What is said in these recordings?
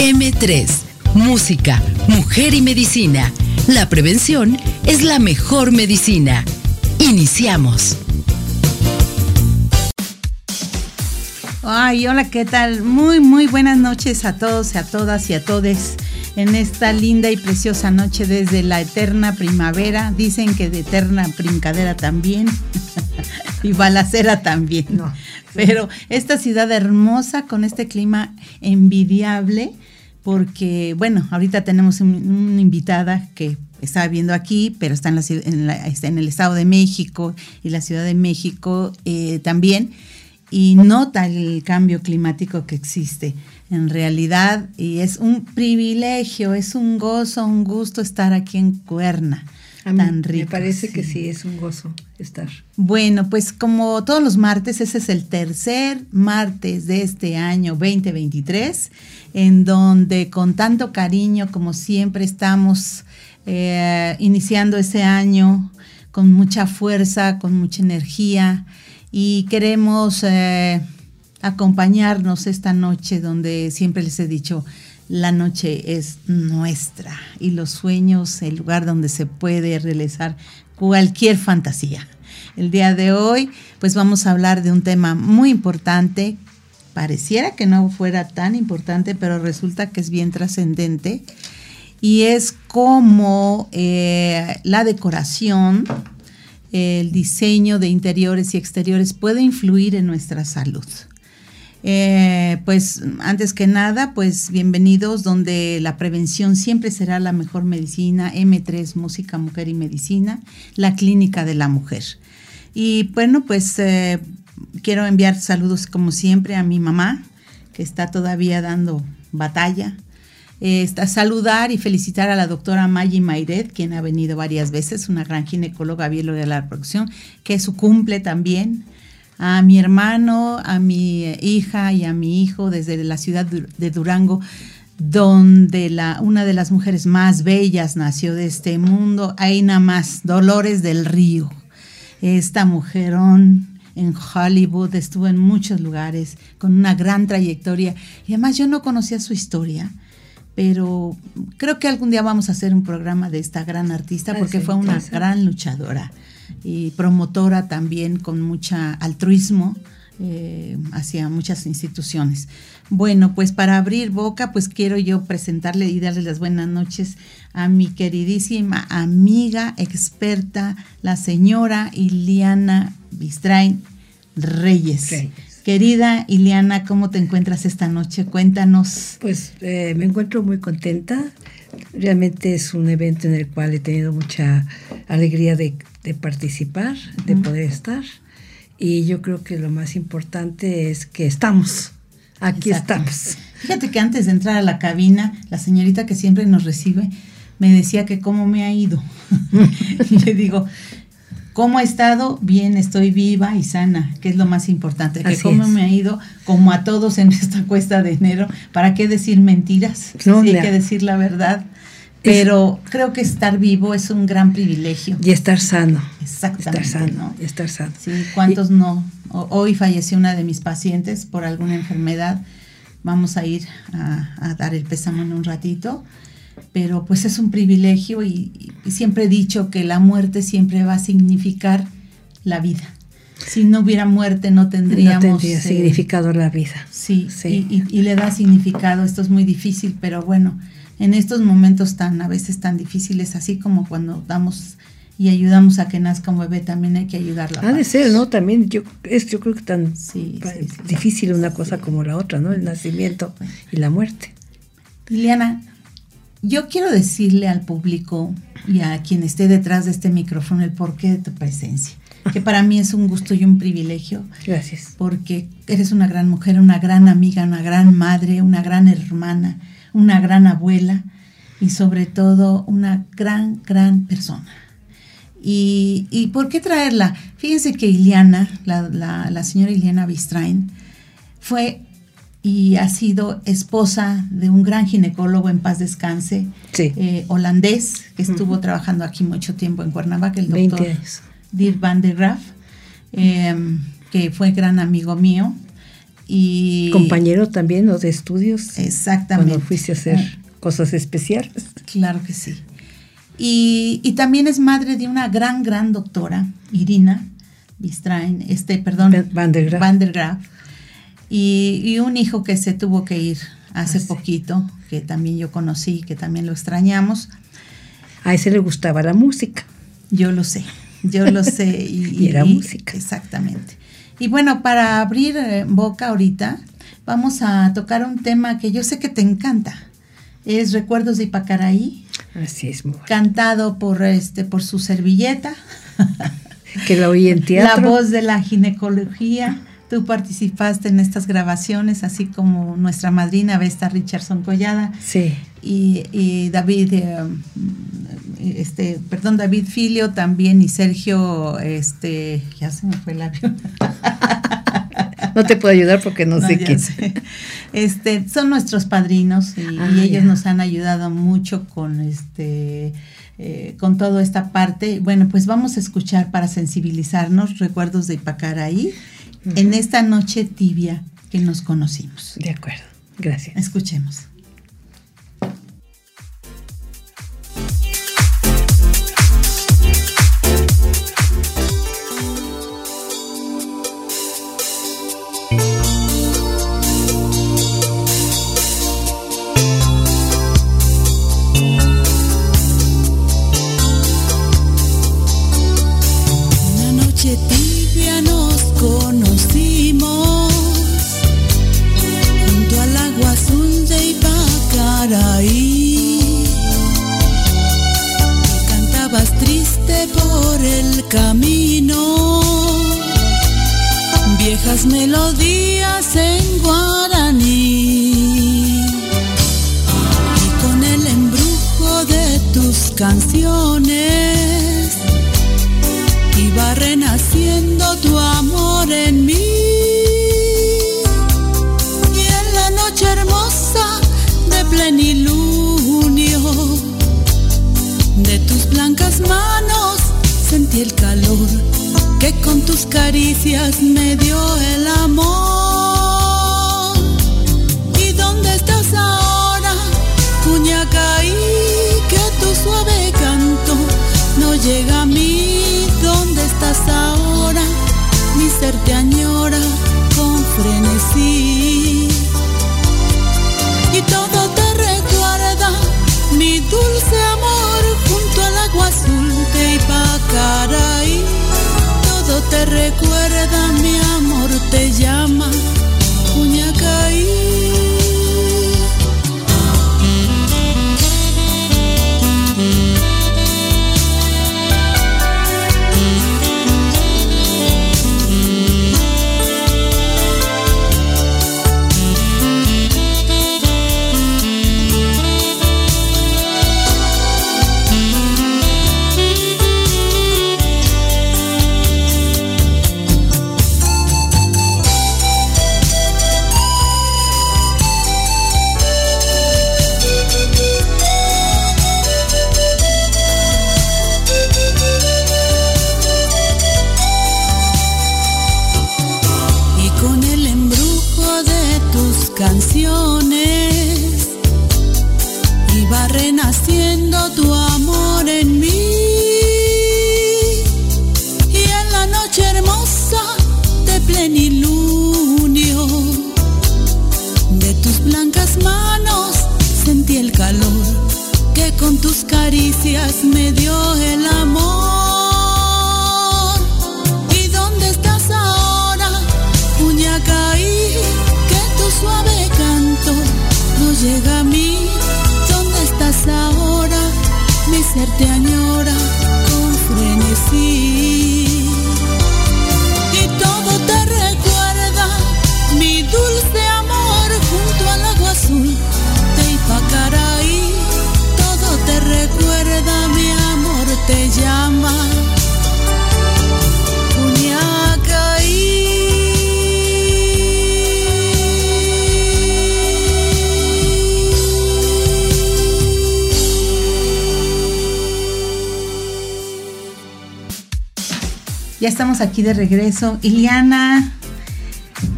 M3, Música, Mujer y Medicina. La prevención es la mejor medicina. Iniciamos. Ay, hola, ¿qué tal? Muy, muy buenas noches a todos a todas y a todes en esta linda y preciosa noche desde la eterna primavera. Dicen que de eterna brincadera también y balacera también. Pero esta ciudad hermosa con este clima envidiable, porque bueno, ahorita tenemos una invitada que está viendo aquí, pero está en, la, está en el Estado de México y la Ciudad de México eh, también, y nota el cambio climático que existe en realidad, y es un privilegio, es un gozo, un gusto estar aquí en Cuerna. Tan rico. Me parece que sí, es un gozo estar. Bueno, pues como todos los martes, ese es el tercer martes de este año 2023, en donde con tanto cariño como siempre estamos eh, iniciando ese año con mucha fuerza, con mucha energía y queremos... Eh, acompañarnos esta noche donde siempre les he dicho, la noche es nuestra y los sueños, el lugar donde se puede realizar cualquier fantasía. El día de hoy, pues vamos a hablar de un tema muy importante. Pareciera que no fuera tan importante, pero resulta que es bien trascendente. Y es cómo eh, la decoración, el diseño de interiores y exteriores puede influir en nuestra salud. Eh, pues antes que nada, pues bienvenidos donde la prevención siempre será la mejor medicina, M3 Música, Mujer y Medicina, la clínica de la mujer. Y bueno, pues eh, quiero enviar saludos como siempre a mi mamá, que está todavía dando batalla. Eh, saludar y felicitar a la doctora Maggie Mairet, quien ha venido varias veces, una gran ginecóloga bióloga de la reproducción, que es su cumple también a mi hermano, a mi hija y a mi hijo desde la ciudad de Durango, donde la, una de las mujeres más bellas nació de este mundo, ahí nada más, Dolores del Río. Esta mujerón en Hollywood, estuvo en muchos lugares con una gran trayectoria. Y además yo no conocía su historia, pero creo que algún día vamos a hacer un programa de esta gran artista porque fue una gran luchadora y promotora también con mucha altruismo eh, hacia muchas instituciones. Bueno, pues para abrir boca, pues quiero yo presentarle y darle las buenas noches a mi queridísima amiga, experta, la señora Iliana Bistrain Reyes. Querida Iliana, ¿cómo te encuentras esta noche? Cuéntanos. Pues eh, me encuentro muy contenta. Realmente es un evento en el cual he tenido mucha alegría de de participar, de poder estar. Y yo creo que lo más importante es que estamos, aquí estamos. Fíjate que antes de entrar a la cabina, la señorita que siempre nos recibe me decía que cómo me ha ido. y le digo, ¿cómo ha estado? Bien, estoy viva y sana, que es lo más importante. Que cómo me ha ido, como a todos en esta cuesta de enero. ¿Para qué decir mentiras? No, hay que decir la verdad. Pero creo que estar vivo es un gran privilegio. Y estar sano. Exactamente. Estar sano. Y estar sano. Sí, ¿cuántos no? Hoy falleció una de mis pacientes por alguna enfermedad. Vamos a ir a, dar el pésame en un ratito. Pero pues es un privilegio y, siempre he dicho que la muerte siempre va a significar la vida. Si no hubiera muerte no tendríamos... No tendría significado la vida. Sí, sí. y le da significado. Esto es muy difícil, pero bueno en estos momentos tan a veces tan difíciles, así como cuando damos y ayudamos a que nazca un bebé, también hay que ayudarla. Ha de ser, ¿no? También yo, es, yo creo que tan difícil una cosa como la otra, ¿no? El nacimiento y la muerte. Liliana, yo quiero decirle al público y a quien esté detrás de este micrófono el porqué de tu presencia, que para mí es un gusto y un privilegio. Gracias. Porque eres una gran mujer, una gran amiga, una gran madre, una gran hermana una gran abuela y sobre todo una gran, gran persona. ¿Y, por qué traerla? Fíjense que Iliana, la, señora Iliana Bistrain, fue y ha sido esposa de un gran ginecólogo en paz descanse, eh, holandés, que estuvo trabajando aquí mucho tiempo en Cuernavaca, el doctor Dirk van der Graaf, em, que fue gran amigo mío. Y Compañero también, ¿no? De estudios. Exactamente. Cuando fuiste a hacer ah. cosas especiales. Claro que sí. Y, también es madre de una gran, gran doctora, Irina Bistrain, este, perdón, Van der Graaf. y, un hijo que se tuvo que ir hace ah, poquito, que también yo conocí, que también lo extrañamos. A ese le gustaba la música. Yo lo sé, yo lo sé. Y, era música. Exactamente. Y bueno, para abrir eh, boca ahorita, vamos a tocar un tema que yo sé que te encanta. Es Recuerdos de Ipacaraí. Así es, Cantado por, este, por su servilleta. que la oí en teatro. La voz de la ginecología. Tú participaste en estas grabaciones, así como nuestra madrina Vesta Richardson Collada. Sí. Y, David, eh, este, perdón, David Filio también y Sergio, este, ya se me fue el avión. no te puedo ayudar porque no, sé qué. Este, son nuestros padrinos y, ah, ellos nos han ayudado mucho con este eh, con toda esta parte. Bueno, pues vamos a escuchar para sensibilizarnos recuerdos de Ipacaraí en esta noche tibia que nos conocimos. De acuerdo, gracias. Escuchemos. Ya estamos aquí de regreso. Iliana,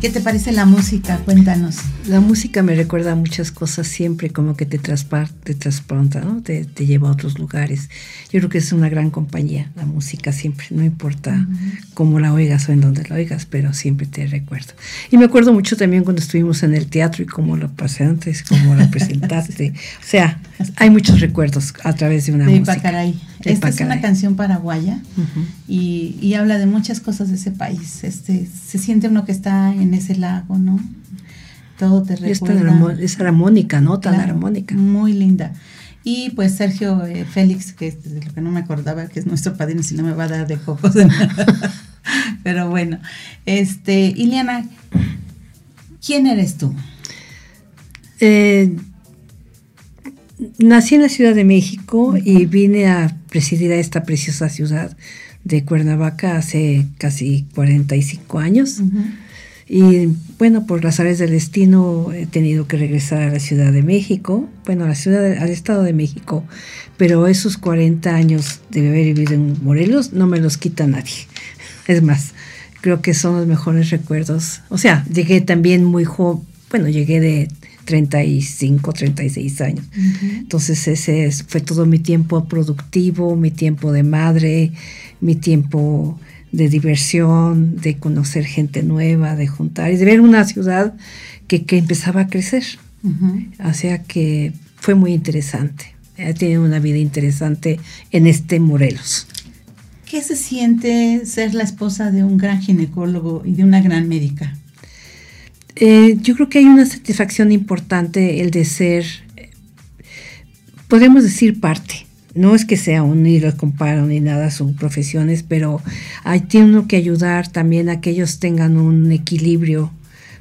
¿qué te parece la música? Cuéntanos. La música me recuerda muchas cosas siempre, como que te, te transporta, ¿no? Te, lleva a otros lugares. Yo creo que es una gran compañía, la música siempre, no importa cómo la oigas o en dónde la oigas, pero siempre te recuerdo. Y me acuerdo mucho también cuando estuvimos en el teatro y cómo lo pasé antes, cómo lo presentaste. o sea, hay muchos recuerdos a través de una de música. Ipacaray. Esta es una canción paraguaya y, y habla de muchas cosas de ese país. Este, se siente uno que está en ese lago, ¿no? todo te recuerda. Es, armónica, ¿no? Tan armónica. Muy linda. Y pues Sergio eh, Félix, que es de lo que no me acordaba, que es nuestro padrino, si no me va a dar de cocos. Pero bueno, este, Iliana, ¿quién eres tú? Eh, nací en la Ciudad de México y vine a presidir a esta preciosa ciudad de Cuernavaca hace casi 45 años. Y bueno, por las áreas del destino he tenido que regresar a la Ciudad de México, bueno, a la ciudad, al Estado de México, pero esos 40 años de haber vivido en Morelos no me los quita nadie. Es más, creo que son los mejores recuerdos. O sea, llegué también muy joven, bueno, llegué de 35, 36 años. Entonces ese fue todo mi tiempo productivo, mi tiempo de madre, mi tiempo de diversión, de conocer gente nueva, de juntar y de ver una ciudad que, empezaba a crecer. O sea que fue muy interesante. Ella tiene una vida interesante en este Morelos. ¿Qué se siente ser la esposa de un gran ginecólogo y de una gran médica? Eh, yo creo que hay una satisfacción importante el de ser, podemos decir, parte no es que sea un ni lo comparo ni nada, son profesiones, pero hay, tiene uno que ayudar también a que ellos tengan un equilibrio,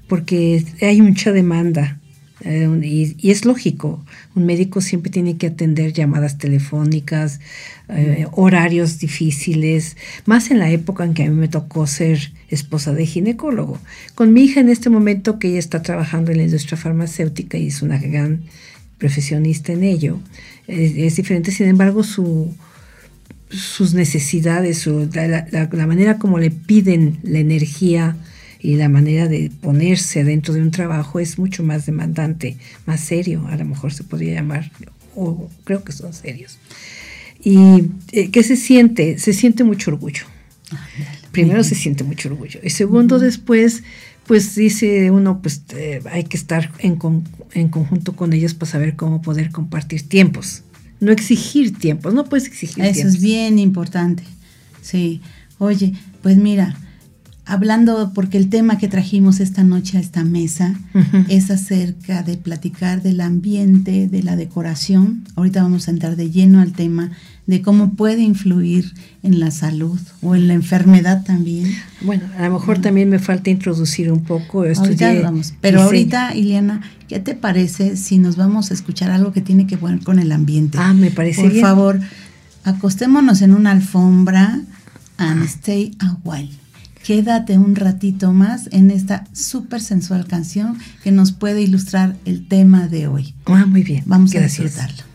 porque hay mucha demanda. Eh, y, es lógico, un médico siempre tiene que atender llamadas telefónicas, eh, horarios difíciles, más en la época en que a mí me tocó ser esposa de ginecólogo. Con mi hija en este momento que ella está trabajando en la industria farmacéutica y es una gran profesionista en ello, es, diferente, sin embargo, su, sus necesidades, la, manera como le piden la energía y la manera de ponerse dentro de un trabajo es mucho más demandante, más serio, a lo mejor se podría llamar, o creo que son serios. ¿Y eh, qué se siente? Se siente mucho orgullo. Ah, Primero se siente mucho orgullo. Y segundo, después pues dice uno, pues eh, hay que estar en, en, conjunto con ellos para saber cómo poder compartir tiempos. No exigir tiempos, no puedes exigir Eso tiempos. es bien importante. Sí. Oye, pues mira, hablando, porque el tema que trajimos esta noche a esta mesa es acerca de platicar del ambiente, de la decoración. Ahorita vamos a entrar de lleno al tema de cómo puede influir en la salud o en la enfermedad también. Bueno, a lo mejor también me falta introducir un poco. Ahorita vamos. Pero ahorita, Ileana, ¿qué te parece si nos vamos a escuchar algo que tiene que ver con el ambiente? Ah, me parece Por favor, acostémonos en una alfombra and stay a while quédate un ratito más en esta súper sensual canción que nos puede ilustrar el tema de hoy. Ah, muy bien. Vamos a disfrutarlo.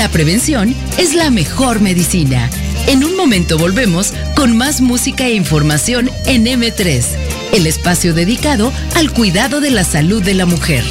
La prevención es la mejor medicina. En un momento volvemos con más música e información en M3, el espacio dedicado al cuidado de la salud de la mujer.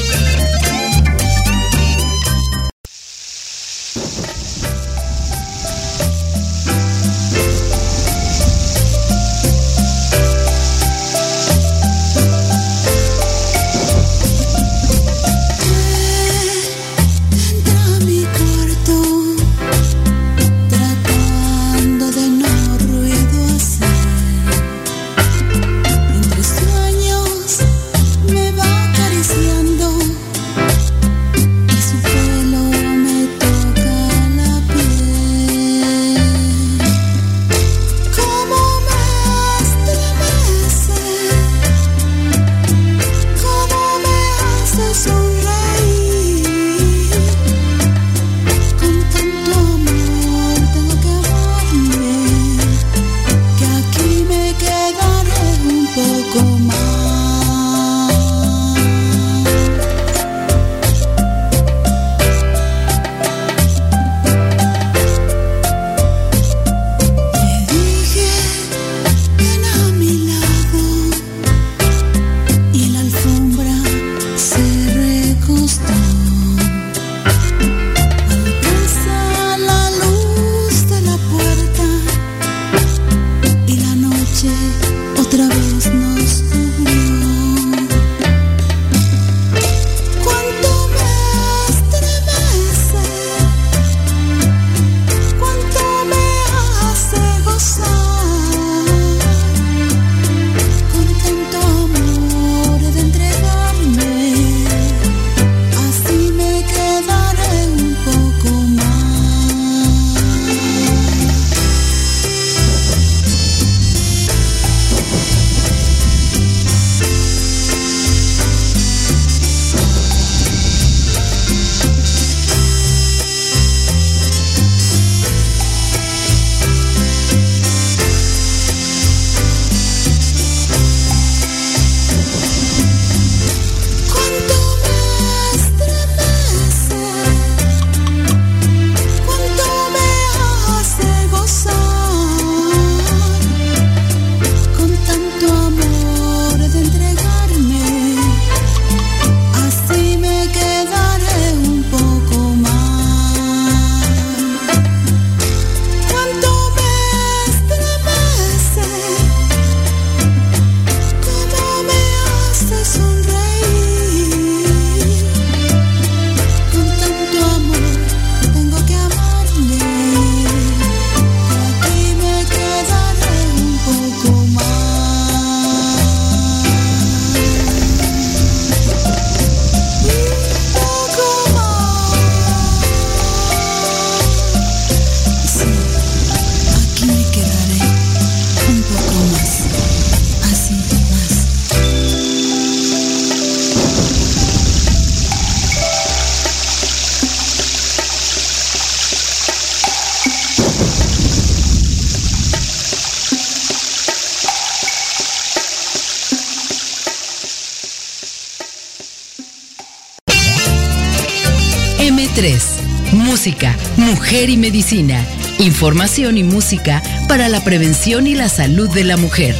Música, mujer y medicina. Información y música para la prevención y la salud de la mujer.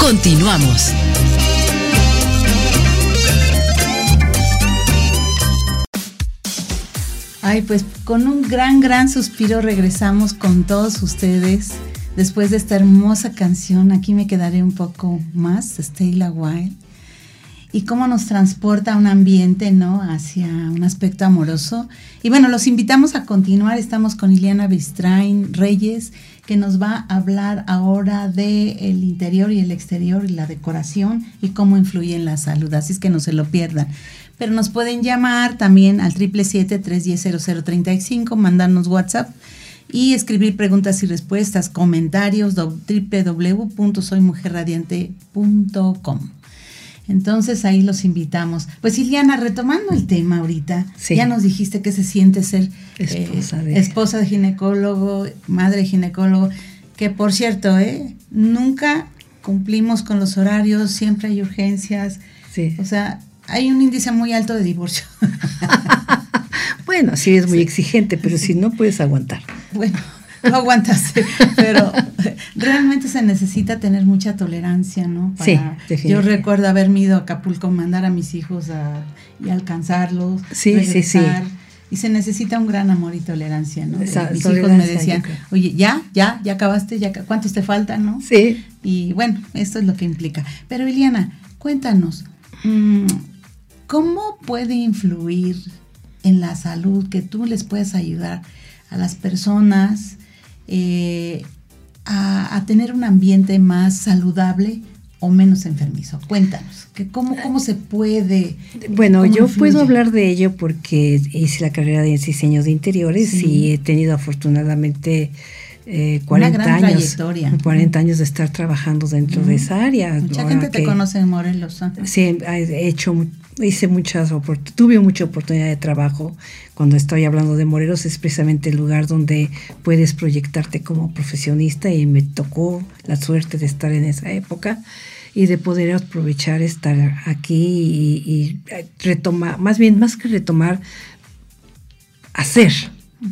Continuamos. Ay, pues con un gran, gran suspiro regresamos con todos ustedes. Después de esta hermosa canción, aquí me quedaré un poco más, Stay la Wild y cómo nos transporta a un ambiente, ¿no? Hacia un aspecto amoroso. Y bueno, los invitamos a continuar. Estamos con Iliana Bistrain Reyes, que nos va a hablar ahora de el interior y el exterior y la decoración y cómo influye en la salud. Así es que no se lo pierdan. Pero nos pueden llamar también al 777-310-0035, mandarnos WhatsApp y escribir preguntas y respuestas, comentarios www.soymujerradiante.com. Entonces ahí los invitamos. Pues Iliana, retomando el tema ahorita, ya nos dijiste que se siente ser esposa, eh, de... esposa de ginecólogo, madre de ginecólogo, que por cierto, ¿eh? nunca cumplimos con los horarios, siempre hay urgencias. Sí. O sea, hay un índice muy alto de divorcio. bueno, sí es muy exigente, pero si no puedes aguantar. Bueno, no aguantas, pero realmente se necesita tener mucha tolerancia, ¿no? sí, Yo recuerdo haberme ido a Acapulco, mandar a mis hijos a, y alcanzarlos. Sí, sí, sí. Y se necesita un gran amor y tolerancia, ¿no? mis hijos me decían, oye, ya, ya, ya acabaste, ya, ¿cuántos te faltan, no? Sí. Y bueno, esto es lo que implica. Pero Iliana, cuéntanos, mm, ¿cómo puede influir en la salud que tú les puedes ayudar a las personas eh, a, tener un ambiente más saludable o menos enfermizo. Cuéntanos, que cómo, cómo se puede... Bueno, yo puedo hablar de ello porque hice la carrera de diseño de interiores y he tenido afortunadamente... 40 eh, años, 40 años de estar trabajando dentro de esa área. Mucha gente te conoce en Morelos. Sí, he hecho hice muchas tuve mucha oportunidad de trabajo. Cuando estoy hablando de Morelos es precisamente el lugar donde puedes proyectarte como profesionista y me tocó la suerte de estar en esa época y de poder aprovechar estar aquí y, retomar, más bien, más que retomar, hacer,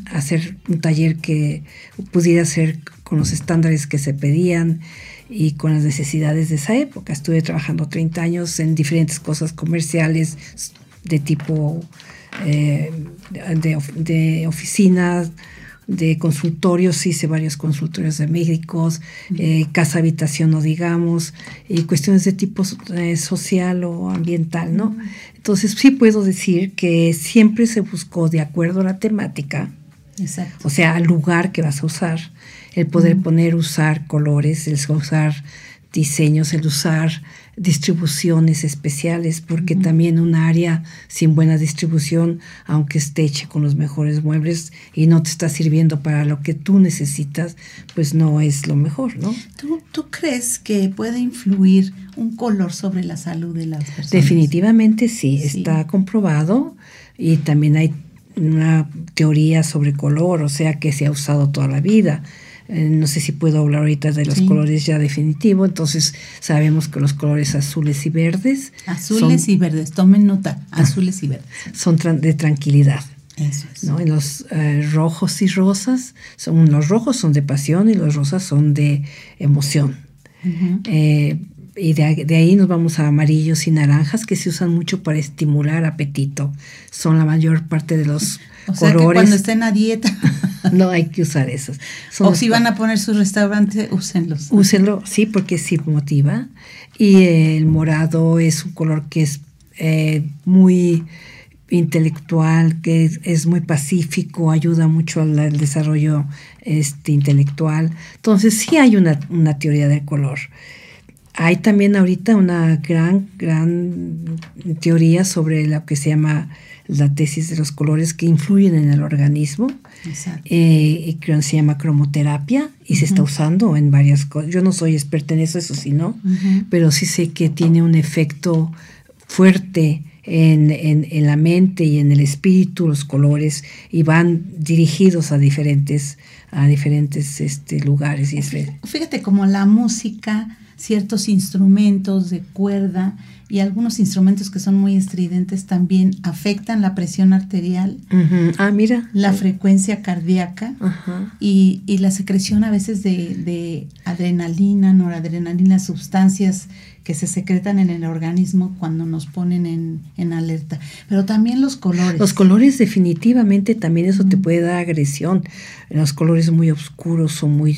hacer un taller que pudiera ser con los estándares que se pedían, y con las necesidades de esa época. Estuve trabajando 30 años en diferentes cosas comerciales de tipo eh, de, oficinas, de consultorios, hice varios consultorios de médicos, eh, casa habitación, no digamos, y cuestiones de tipo eh, social o ambiental, ¿no? Entonces sí puedo decir que siempre se buscó de acuerdo a la temática, o sea, al lugar que vas a usar, el poder poner, usar colores, el usar diseños, el usar distribuciones especiales, porque también un área sin buena distribución, aunque esté hecha con los mejores muebles y no te está sirviendo para lo que tú necesitas, pues no es lo mejor, ¿no? ¿Tú, tú crees que puede influir un color sobre la salud de las personas? Definitivamente sí, está comprobado y también hay una teoría sobre color, o sea, que se ha usado toda la vida. Eh, no sé si puedo hablar ahorita de los colores ya definitivo, entonces sabemos que los colores azules y verdes. Azules y verdes, tomen nota, azules y verdes. Son de tranquilidad. Eso es. ¿no? Y los eh, rojos y rosas, son, los rojos son de pasión y los rosas son de emoción. Eh, y de, de, ahí nos vamos a amarillos y naranjas que se usan mucho para estimular apetito. Son la mayor parte de los o sea que cuando estén a dieta. no hay que usar esos. o si van a poner su restaurante, úsenlos. Úsenlo, sí, porque sí motiva. Y el morado es un color que es eh, muy intelectual, que es, muy pacífico, ayuda mucho al, desarrollo este, intelectual. Entonces sí hay una, una teoría del color. Hay también ahorita una gran, gran teoría sobre lo que se llama la tesis de los colores que influyen en el organismo. Eh, que se llama cromoterapia y se está usando en varias cosas. Yo no soy experta en eso, eso sí, ¿no? Pero sí sé que tiene un efecto fuerte en, en, la mente y en el espíritu, los colores, y van dirigidos a diferentes, a diferentes este, lugares. Y Fíjate como la música, ciertos instrumentos de cuerda, y algunos instrumentos que son muy estridentes también afectan la presión arterial, ah, mira. la frecuencia cardíaca y, la secreción a veces de, adrenalina, noradrenalina, sustancias que se secretan en el organismo cuando nos ponen en, en, alerta. Pero también los colores. Los colores definitivamente también eso te puede dar agresión. Los colores muy oscuros o muy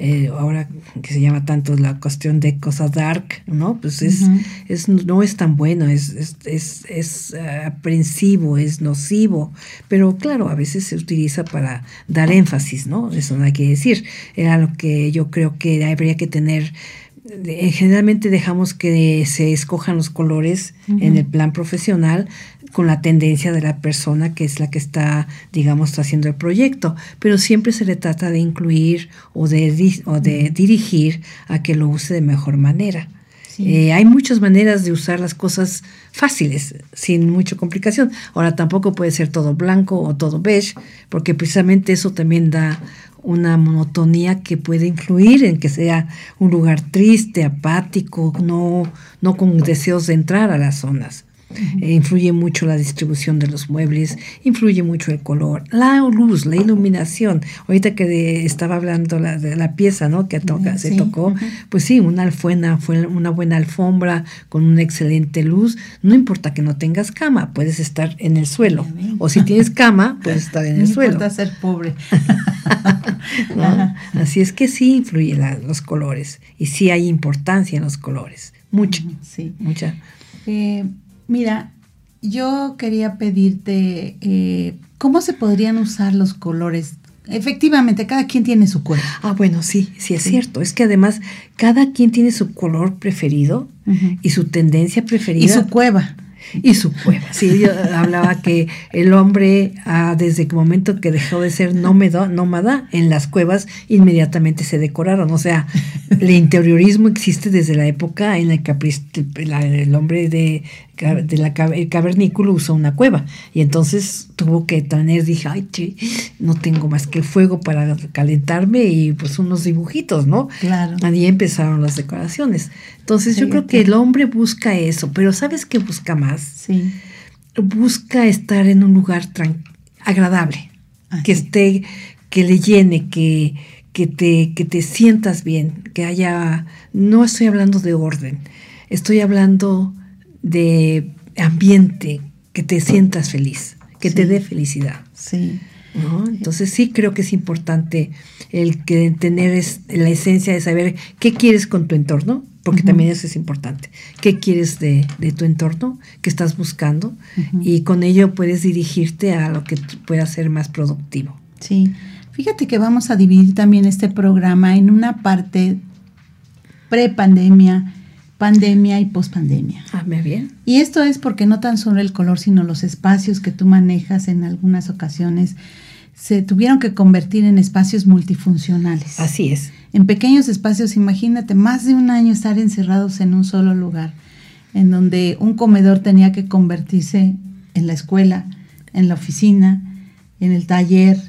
eh, ahora que se llama tanto la cuestión de cosa dark, ¿no? Pues es, es no es tan bueno, es, es, es, es eh, aprensivo, es nocivo, pero claro, a veces se utiliza para dar énfasis, ¿no? Eso no hay que decir. Era lo que yo creo que habría que tener generalmente dejamos que se escojan los colores en el plan profesional con la tendencia de la persona que es la que está, digamos, haciendo el proyecto, pero siempre se le trata de incluir o de, o de dirigir a que lo use de mejor manera. Eh, hay muchas maneras de usar las cosas fáciles, sin mucha complicación. Ahora tampoco puede ser todo blanco o todo beige, porque precisamente eso también da una monotonía que puede influir en que sea un lugar triste, apático, no, no con deseos de entrar a las zonas. Eh, influye mucho la distribución de los muebles, influye mucho el color, la luz, la iluminación. Ahorita que estaba hablando la, de la pieza ¿no? que toca, se tocó, pues sí, una, fue una buena alfombra con una excelente luz. No importa que no tengas cama, puedes estar en el suelo. O si tienes cama, puedes estar en el suelo. No importa ser pobre. Así es que sí influye los colores y sí hay importancia en los colores. Mucha. Sí. Mucha. Eh, Mira, yo quería pedirte eh, cómo se podrían usar los colores. Efectivamente, cada quien tiene su cuerpo. Ah, bueno, sí, sí es cierto. Es que además cada quien tiene su color preferido y su tendencia preferida. Y su cueva y su cueva. Sí, yo hablaba que el hombre, ah, desde el momento que dejó de ser nómada, nómada, en las cuevas inmediatamente se decoraron. O sea, el interiorismo existe desde la época en la que el hombre de, de la, el cavernículo usó una cueva. Y entonces tuvo que tener, dije, ay, no tengo más que fuego para calentarme y pues unos dibujitos, ¿no? Claro. Ahí empezaron las decoraciones. Entonces yo creo que el hombre busca eso, pero ¿sabes qué busca más? Sí. Busca estar en un lugar agradable, que esté, que le llene, que, que, te, que te sientas bien, que haya, no estoy hablando de orden, estoy hablando de ambiente, que te sientas feliz, que te dé felicidad. Sí. Entonces sí creo que es importante el que tener es, la esencia de saber qué quieres con tu entorno, porque también eso es importante. ¿Qué quieres de, tu entorno? ¿Qué estás buscando? Y con ello puedes dirigirte a lo que pueda ser más productivo. Sí, fíjate que vamos a dividir también este programa en una parte pre-pandemia, pandemia y pospandemia. Ah, me bien. Y esto es porque no tan solo el color, sino los espacios que tú manejas en algunas ocasiones se tuvieron que convertir en espacios multifuncionales. Así es. En pequeños espacios, imagínate, más de un año estar encerrados en un solo lugar, en donde un comedor tenía que convertirse en la escuela, en la oficina, en el taller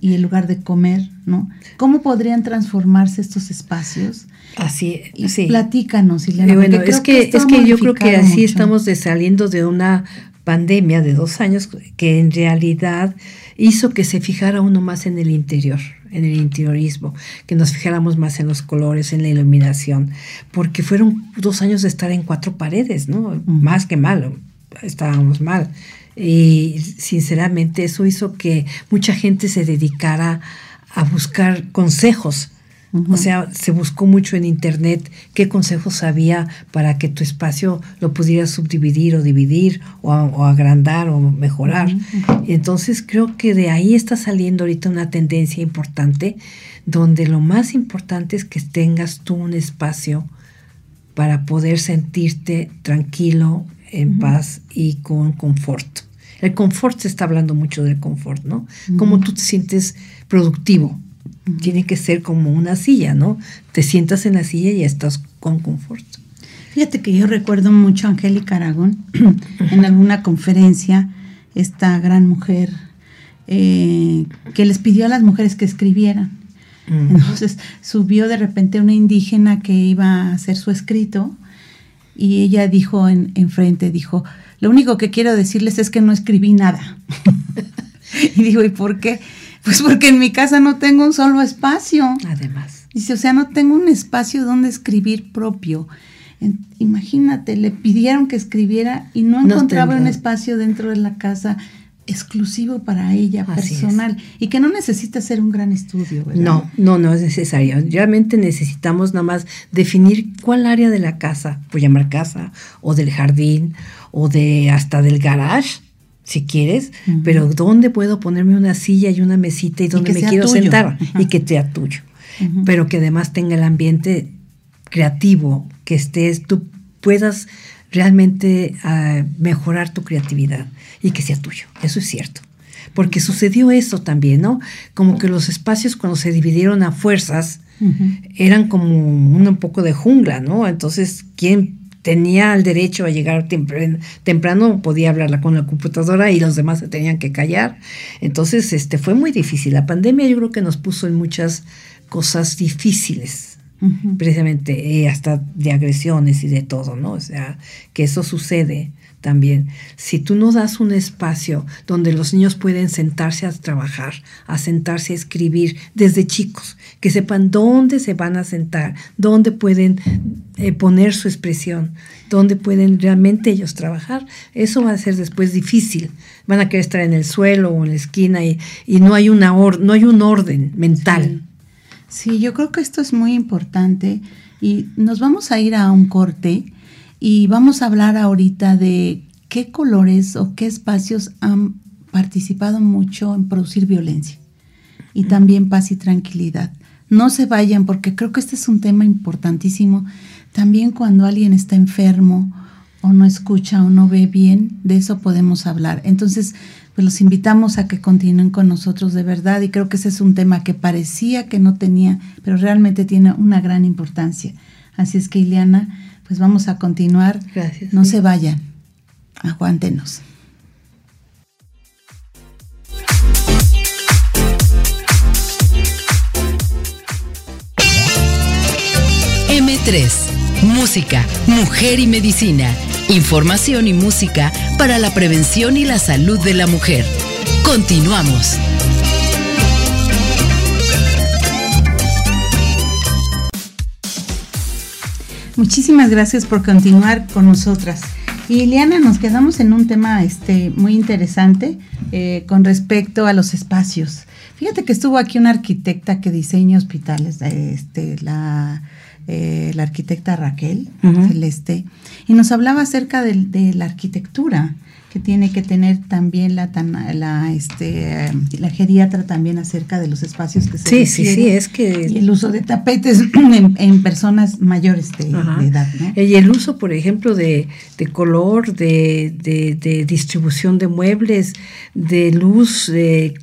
y el lugar de comer, ¿no? ¿Cómo podrían transformarse estos espacios? Así, y Platícanos, Ileana. Bueno, es que, es que yo creo que así estamos saliendo de una pandemia de dos años que en realidad hizo que se fijara uno más en el interior, en el interiorismo, que nos fijáramos más en los colores, en la iluminación, porque fueron dos años de estar en cuatro paredes, ¿no? Más que mal, estábamos mal. Y sinceramente eso hizo que mucha gente se dedicara a buscar consejos o sea, se buscó mucho en internet qué consejos había para que tu espacio lo pudieras subdividir o dividir o, agrandar o mejorar. Entonces creo que de ahí está saliendo ahorita una tendencia importante donde lo más importante es que tengas tú un espacio para poder sentirte tranquilo, en paz y con confort. El confort se está hablando mucho del confort, ¿no? Cómo tú te sientes productivo tiene que ser como una silla, ¿no? Te sientas en la silla y estás con confort. Fíjate que yo recuerdo mucho a Angélica Aragón en alguna conferencia, esta gran mujer eh, que les pidió a las mujeres que escribieran. Entonces subió de repente una indígena que iba a hacer su escrito y ella dijo en, frente, dijo, lo único que quiero decirles es que no escribí nada. y dijo, ¿y por qué? Pues porque en mi casa no tengo un solo espacio. Además. Dice, o sea, no tengo un espacio donde escribir propio. imagínate, le pidieron que escribiera y no encontraba un espacio dentro de la casa exclusivo para ella, personal, y que no necesita ser un gran estudio, ¿verdad? No, no, no es necesario. Realmente necesitamos nada más definir cuál área de la casa, pues llamar casa, o del jardín, o de hasta del garage, si quieres, pero ¿dónde puedo ponerme una silla y una mesita y dónde me quiero sentar y que sea tuyo? Pero que además tenga el ambiente creativo, que estés, tú puedas realmente ah, mejorar tu creatividad y que sea tuyo. Eso es cierto. Porque sucedió eso también, ¿no? Como que los espacios cuando se dividieron a fuerzas eran como un poco de jungla, ¿no? Entonces, ¿quién tenía el derecho a llegar temprano, podía hablarla con la computadora y los demás se tenían que callar. Entonces, este fue muy difícil. La pandemia yo creo que nos puso en muchas cosas difíciles, precisamente, eh, hasta de agresiones y de todo, ¿no? O sea, que eso sucede también. Si tú no das un espacio donde los niños pueden sentarse a trabajar, a sentarse a escribir desde chicos, que sepan dónde se van a sentar, dónde pueden eh, poner su expresión, dónde pueden realmente ellos trabajar, eso va a ser después difícil. Van a querer estar en el suelo o en la esquina y, no, hay una no hay un orden mental. sí, yo creo que esto es muy importante y nos vamos a ir a un corte y vamos a hablar ahorita de qué colores o qué espacios han participado mucho en producir violencia y también paz y tranquilidad. No se vayan porque creo que este es un tema importantísimo. También cuando alguien está enfermo o no escucha o no ve bien, de eso podemos hablar. Entonces, pues los invitamos a que continúen con nosotros de verdad y creo que ese es un tema que parecía que no tenía, pero realmente tiene una gran importancia. Así es que, Ileana, pues vamos a continuar. Gracias. No se vayan. Aguántenos. M3. Música, mujer y medicina. Información y música para la prevención y la salud de la mujer. Continuamos. Muchísimas gracias por continuar con nosotras. Y Liliana, nos quedamos en un tema este, muy interesante eh, con respecto a los espacios. Fíjate que estuvo aquí una arquitecta que diseña hospitales, este, la, eh, la arquitecta Raquel Celeste, y nos hablaba acerca de la arquitectura que tiene que tener también la, la, este, la geriatra también acerca de los espacios que se Sí, sí, sí, es que... Y el uso de tapetes en, personas mayores de, edad, ¿no? Y el uso, por ejemplo, de, color, de, distribución de muebles, de luz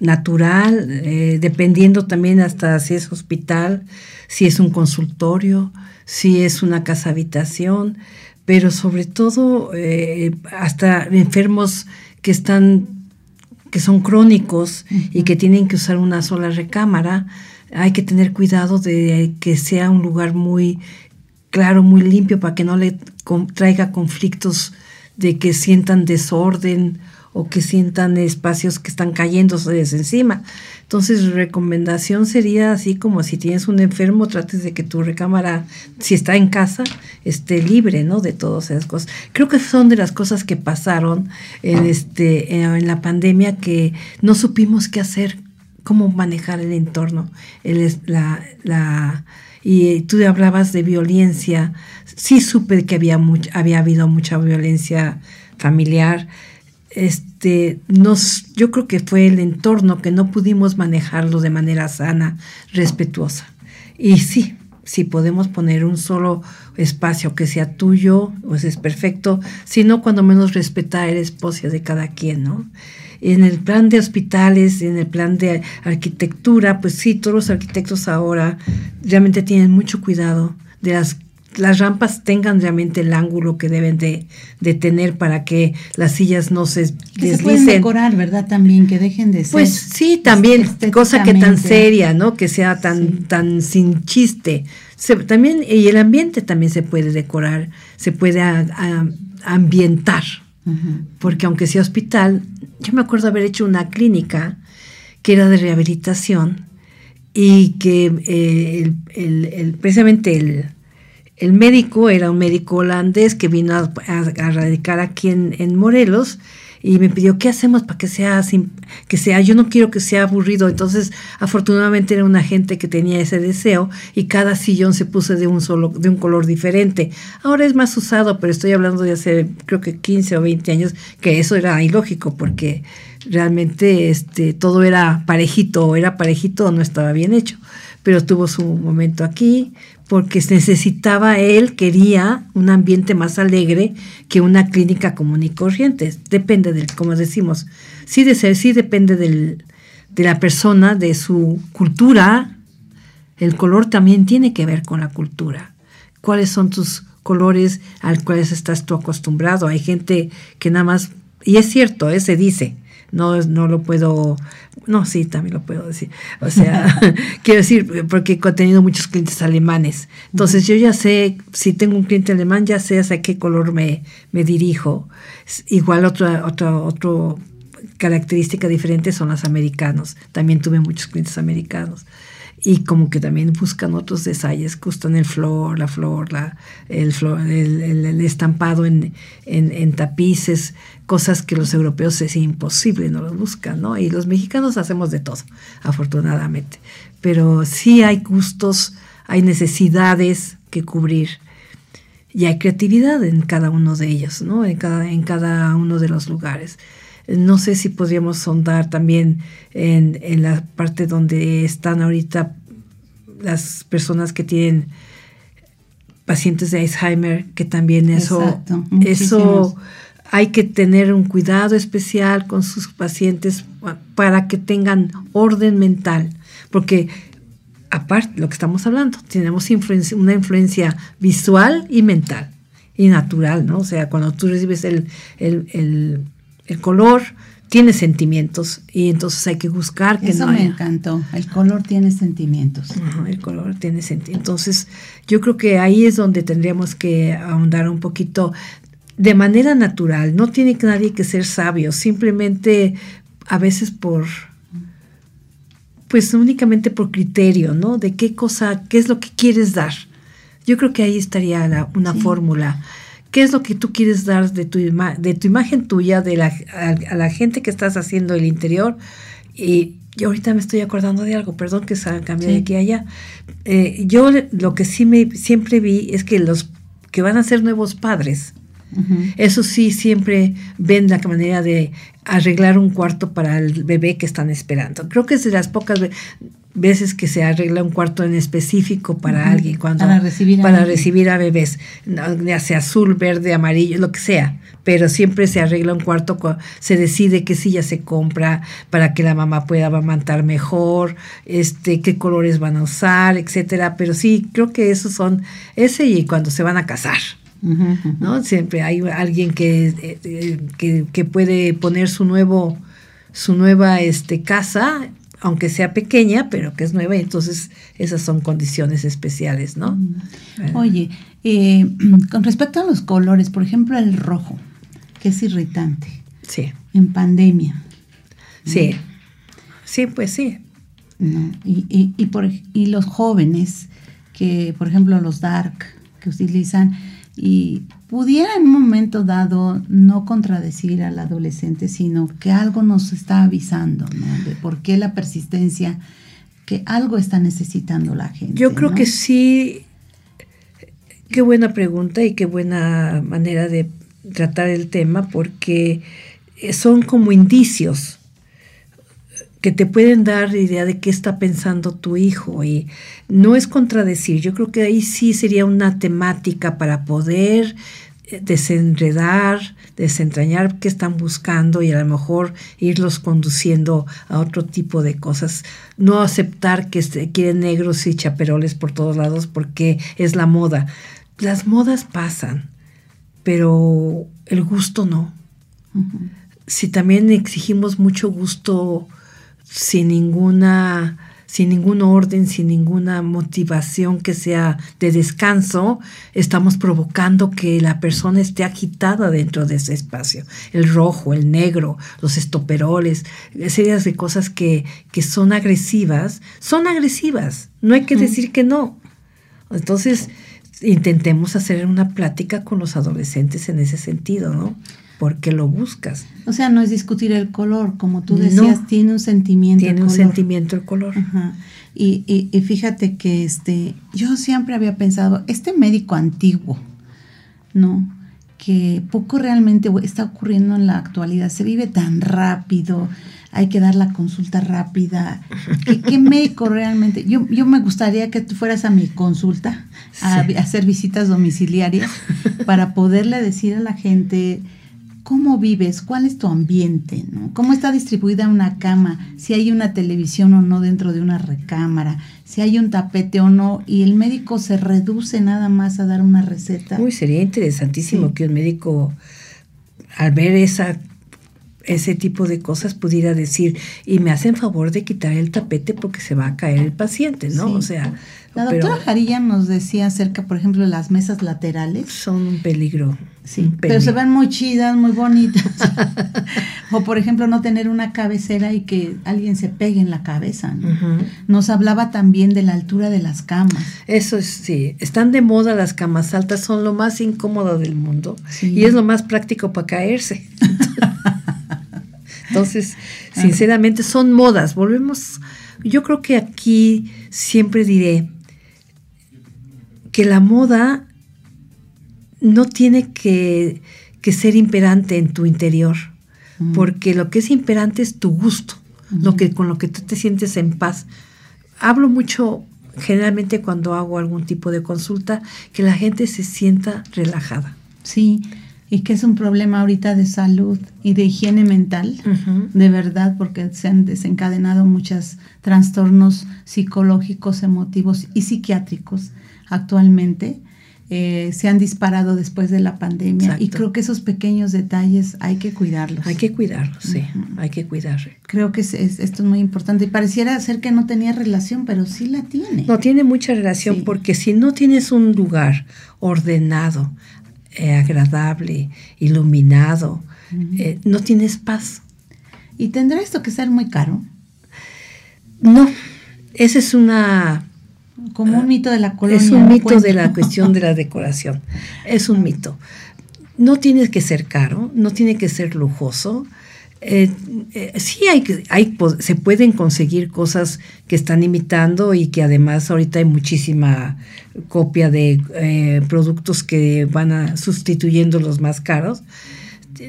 natural, eh, dependiendo también hasta si es hospital, si es un consultorio, si es una casa habitación, pero sobre todo eh, hasta enfermos que están que son crónicos y que tienen que usar una sola recámara, hay que tener cuidado de que sea un lugar muy claro, muy limpio para que no le traiga conflictos de que sientan desorden o que sientan espacios que están cayéndose desde encima. Entonces, recomendación sería así como si tienes un enfermo, trates de que tu recámara, si está en casa, esté libre, ¿no? De todas esas cosas. Creo que son de las cosas que pasaron en, este, en la pandemia que no supimos qué hacer, cómo manejar el entorno. El, la, la, y tú hablabas de violencia. Sí supe que había, había habido mucha violencia familiar este, nos, yo creo que fue el entorno que no pudimos manejarlo de manera sana, respetuosa. Y sí, si podemos poner un solo espacio que sea tuyo, pues es perfecto, sino cuando menos respetar el espacio de cada quien, ¿no? En el plan de hospitales, en el plan de arquitectura, pues sí, todos los arquitectos ahora realmente tienen mucho cuidado de las las rampas tengan realmente el ángulo que deben de, tener para que las sillas no se que se pueden decorar, ¿verdad? También, que dejen de ser. Pues sí, también, cosa que tan seria, ¿no? Que sea tan, tan sin chiste. también, y el ambiente también se puede decorar, se puede ambientar. Porque aunque sea hospital, yo me acuerdo haber hecho una clínica que era de rehabilitación y que eh, el, precisamente el el médico era un médico holandés que vino a, radicar aquí en, Morelos y me pidió qué hacemos para que sea que sea yo no quiero que sea aburrido entonces afortunadamente era una gente que tenía ese deseo y cada sillón se puso de un solo de un color diferente. Ahora es más usado pero estoy hablando de hace creo que 15 o 20 años que eso era ilógico porque realmente este todo era parejito o era parejito o no estaba bien hecho. Pero tuvo su momento aquí porque necesitaba él, quería un ambiente más alegre que una clínica común y corriente. Depende del, como decimos, sí, sí depende de la persona, de su cultura. El color también tiene que ver con la cultura. ¿Cuáles son tus colores al cuales estás tú acostumbrado? Hay gente que nada más, y es cierto, ¿eh? se dice, no, no lo puedo, no, sí, también lo puedo decir. O sea, quiero decir, porque he tenido muchos clientes alemanes. Entonces yo ya sé, si tengo un cliente alemán, ya sé hacia qué color me, me dirijo. Igual otra, otra, otro característica diferente son los americanos. También tuve muchos clientes americanos y como que también buscan otros detalles, gustan el flor, la flor, la, el, flor, el, estampado en, en, tapices, cosas que los europeos es imposible, no los buscan, ¿no? Y los mexicanos hacemos de todo, afortunadamente. Pero sí hay gustos, hay necesidades que cubrir y hay creatividad en cada uno de ellos, ¿no? En cada, en cada uno de los lugares. No sé si podríamos sondar también en, la parte donde están ahorita las personas que tienen pacientes de Alzheimer, que también eso, eso hay que tener un cuidado especial con sus pacientes para que tengan orden mental, porque aparte lo que estamos hablando, tenemos una influencia visual y mental y natural, ¿no? O sea, cuando tú recibes el, el el color tiene sentimientos y entonces hay que buscar que Eso me encantó. El color tiene sentimientos. el color tiene sentimientos. Entonces, yo creo que ahí es donde tendríamos que ahondar un poquito de manera natural. No tiene nadie que ser sabio, simplemente a veces por pues únicamente por criterio, ¿no? De qué cosa, qué es lo que quieres dar. Yo creo que ahí estaría una fórmula ¿Qué es lo que tú quieres dar de tu, de tu imagen tuya, de la, a, la gente que estás haciendo el interior? Y yo ahorita me estoy acordando de algo, perdón que se cambié de aquí a allá. Eh, yo lo que sí me siempre vi es que los que van a ser nuevos padres, eso sí, siempre ven la manera de arreglar un cuarto para el bebé que están esperando. Creo que es de las pocas veces que se arregla un cuarto en específico para alguien cuando para recibir a, para recibir a bebés, ya sea azul, verde, amarillo, lo que sea, pero siempre se arregla un cuarto, se decide qué silla se compra para que la mamá pueda amamantar mejor, este, qué colores van a usar, etcétera, pero sí, creo que esos son ese y cuando se van a casar. ¿No? Siempre hay alguien que, que, que, puede poner su nuevo su nueva este, casa aunque sea pequeña, pero que es nueva, entonces esas son condiciones especiales, ¿no? Mm. Oye, eh, con respecto a los colores, por ejemplo, el rojo, que es irritante. Sí. En pandemia. Sí. Sí, pues sí. Y, y, y, por, y los jóvenes, que por ejemplo los dark, que utilizan y pudiera en un momento dado no contradecir al adolescente, sino que algo nos está avisando, ¿no? De por qué la persistencia, que algo está necesitando la gente. Yo creo que sí, qué buena pregunta y qué buena manera de tratar el tema, porque son como indicios que te pueden dar idea de qué está pensando tu hijo y no es contradecir, yo creo que ahí sí sería una temática para poder eh, desenredar, desentrañar qué están buscando y a lo mejor irlos conduciendo a otro tipo de cosas. No aceptar que quieren negros y chaperoles por todos lados porque es la moda. Las modas pasan, pero el gusto no. Si también exigimos mucho gusto sin ninguna sin ningún orden, sin ninguna motivación que sea de descanso, estamos provocando que la persona esté agitada dentro de ese espacio. El rojo, el negro, los estoperoles, series de cosas que, que son agresivas, son agresivas. No hay que decir que no. Entonces, intentemos hacer una plática con los adolescentes en ese sentido, ¿no? Porque lo buscas. O sea, no es discutir el color, como tú decías, tiene un sentimiento. Tiene un sentimiento el color. Y, y, fíjate que este, yo siempre había pensado, este médico antiguo, ¿no? Que poco realmente está ocurriendo en la actualidad, se vive tan rápido, hay que dar la consulta rápida. ¿Qué, médico realmente? Yo, yo me gustaría que tú fueras a mi consulta, a hacer visitas domiciliarias, para poderle decir a la gente cómo vives, cuál es tu ambiente, ¿no? cómo está distribuida una cama, si hay una televisión o no dentro de una recámara, si hay un tapete o no, y el médico se reduce nada más a dar una receta. Uy, sería interesantísimo que un médico, al ver esa ese tipo de cosas pudiera decir, y me hacen favor de quitar el tapete porque se va a caer el paciente, ¿no? O sea... La doctora Jarilla nos decía acerca, por ejemplo, de las mesas laterales. Son un peligro. Sí, pero se ven muy chidas, muy bonitas. o por ejemplo, no tener una cabecera y que alguien se pegue en la cabeza. Nos hablaba también de la altura de las camas. Eso es, sí, están de moda las camas altas, son lo más incómodo del mundo y es lo más práctico para caerse. Entonces, sinceramente, son modas. Volvemos, yo creo que aquí siempre diré que la moda no tiene que, ser imperante en tu interior, porque lo que es imperante es tu gusto, lo que, con lo que tú te sientes en paz. Hablo mucho generalmente cuando hago algún tipo de consulta, que la gente se sienta relajada. Sí, y que es un problema ahorita de salud y de higiene mental, de verdad, porque se han desencadenado muchos trastornos psicológicos, emotivos y psiquiátricos actualmente. Eh, se han disparado después de la pandemia y creo que esos pequeños detalles hay que cuidarlos. Hay que cuidarlos, sí, hay que cuidar. Creo que esto es muy importante y pareciera ser que no tenía relación, pero sí la tiene. No tiene mucha relación porque si no tienes un lugar ordenado, eh, agradable, iluminado, eh, no tienes paz. ¿Y tendrá esto que ser muy caro? No, esa es una... Como un mito de la colonia. Es un mito de la cuestión de la decoración. Es un mito. no tiene que ser caro, no tiene que ser lujoso. Eh, eh, sí hay, hay, se pueden conseguir cosas que están imitando y que además ahorita hay muchísima copia de eh, productos que van a sustituyendo los más caros.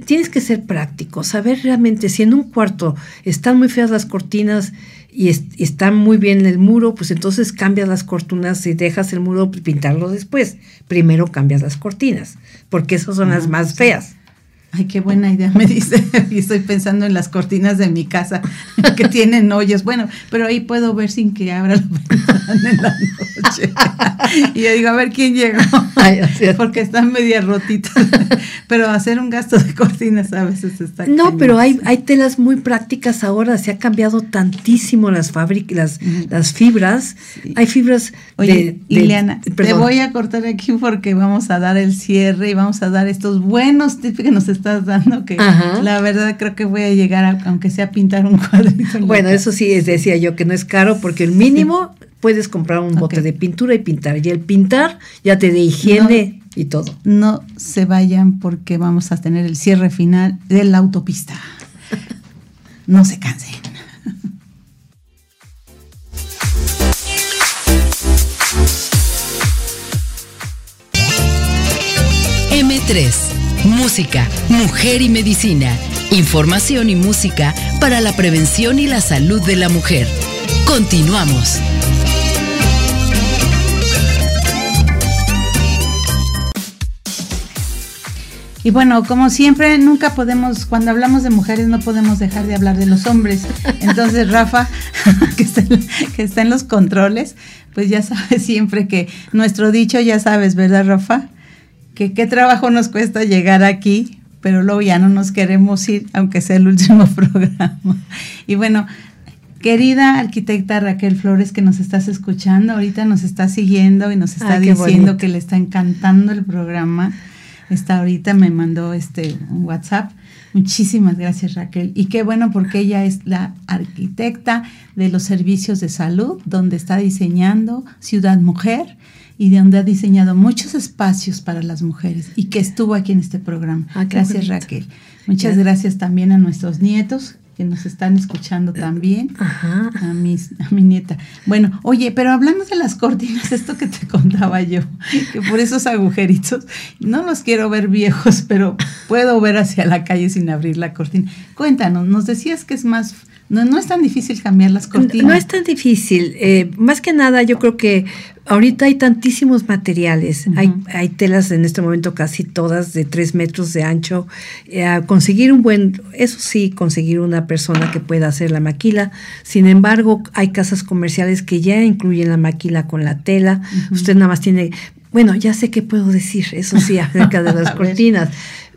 Tienes que ser práctico, saber realmente si en un cuarto están muy feas las cortinas y, está muy bien el muro, pues entonces cambias las cortinas y dejas el muro pintarlo después. Primero cambias las cortinas, porque esas son las más feas. Ay, qué buena idea me dice. Y estoy pensando en las cortinas de mi casa que tienen hoyos. Bueno, pero ahí puedo ver sin que abra la ventana en la noche. Y yo digo, a ver quién llegó. Porque están media rotitas. Pero hacer un gasto de cortinas a veces está. No, pero hay, hay telas muy prácticas ahora. Se ha cambiado tantísimo las fábricas, las, fibras. Hay fibras. Oye, de, Ileana, te voy a cortar aquí porque vamos a dar el cierre y vamos a dar estos buenos tips que nos estás dando, que la verdad creo que voy a llegar, a, aunque sea pintar un cuadrito. Bueno, eso sí, decía yo que no es caro porque el mínimo puedes comprar un bote de pintura y pintar. Y el pintar ya te de higiene y todo. No se vayan porque vamos a tener el cierre final de la autopista. no se cansen. M3 Música, mujer y medicina. Información y música para la prevención y la salud de la mujer. Continuamos. Y bueno, como siempre, nunca podemos, cuando hablamos de mujeres, no podemos dejar de hablar de los hombres. Entonces, Rafa, que está, que está en los controles, pues ya sabes siempre que nuestro dicho, ya sabes, ¿verdad, Rafa? Que qué trabajo nos cuesta llegar aquí, pero luego ya no nos queremos ir, aunque sea el último programa. Y bueno, querida arquitecta Raquel Flores, que nos estás escuchando, ahorita nos está siguiendo y nos está diciendo que le está encantando el programa. Está ahorita me mandó este un WhatsApp. Muchísimas gracias Raquel. Y qué bueno porque ella es la arquitecta de los servicios de salud, donde está diseñando Ciudad Mujer y de donde ha diseñado muchos espacios para las mujeres y que estuvo aquí en este programa. Ah, gracias Raquel. Muchas gracias. también a nuestros nietos que nos están escuchando también, Ajá. A, mis, a mi nieta. Bueno, oye, pero hablando de las cortinas, esto que te contaba yo, que por esos agujeritos, no los quiero ver viejos, pero puedo ver hacia la calle sin abrir la cortina. Cuéntanos, nos decías que es más no, no es tan difícil cambiar las cortinas. No, es tan difícil. Eh, más que nada, yo creo que ahorita hay tantísimos materiales. hay, hay, telas en este momento casi todas de tres metros de ancho. Eh, conseguir un buen, eso sí, conseguir una persona que pueda hacer la maquila. Sin embargo, hay casas comerciales que ya incluyen la maquila con la tela. Usted nada más tiene, bueno, ya sé qué puedo decir, eso sí, acerca de las cortinas.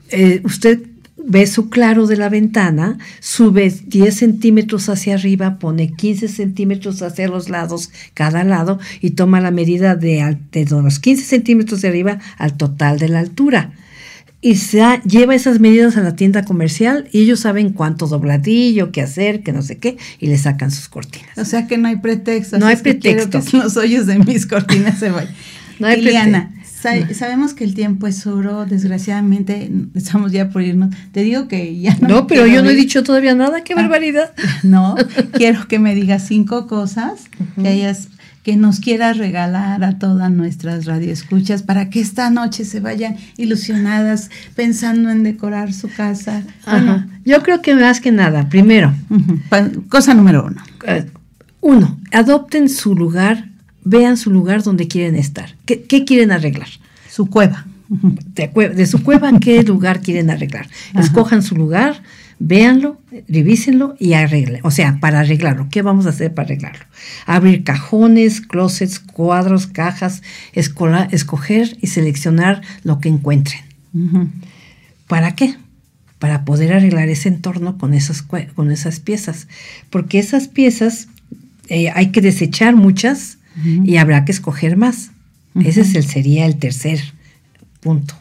Eh, usted ve su claro de la ventana, sube 10 centímetros hacia arriba, pone 15 centímetros hacia los lados, cada lado, y toma la medida de, de los 15 centímetros de arriba al total de la altura. Y se lleva esas medidas a la tienda comercial y ellos saben cuánto dobladillo, qué hacer, qué no sé qué, y le sacan sus cortinas. O sea que no hay pretexto. No hay pretexto. Que los hoyos de mis cortinas se vayan. No hay pretexto sabemos que el tiempo es oro, desgraciadamente estamos ya por irnos. Te digo que ya no. No, pero yo no he dicho todavía nada, qué ah, barbaridad. No, quiero que me digas cinco cosas que hayas que nos quieras regalar a todas nuestras radioescuchas para que esta noche se vayan ilusionadas pensando en decorar su casa. Yo creo que más que nada, primero, cosa número uno. Eh, uno, adopten su lugar vean su lugar donde quieren estar. ¿Qué, quieren arreglar? Su cueva. De, su cueva, ¿qué lugar quieren arreglar? Escojan su lugar, véanlo, revísenlo y arreglen. O sea, para arreglarlo, ¿qué vamos a hacer para arreglarlo? Abrir cajones, closets, cuadros, cajas, escoger y seleccionar lo que encuentren. ¿Para qué? Para poder arreglar ese entorno con esas, con esas piezas. Porque esas piezas eh, hay que desechar muchas y habrá que escoger más. Ese es el, sería el tercer punto.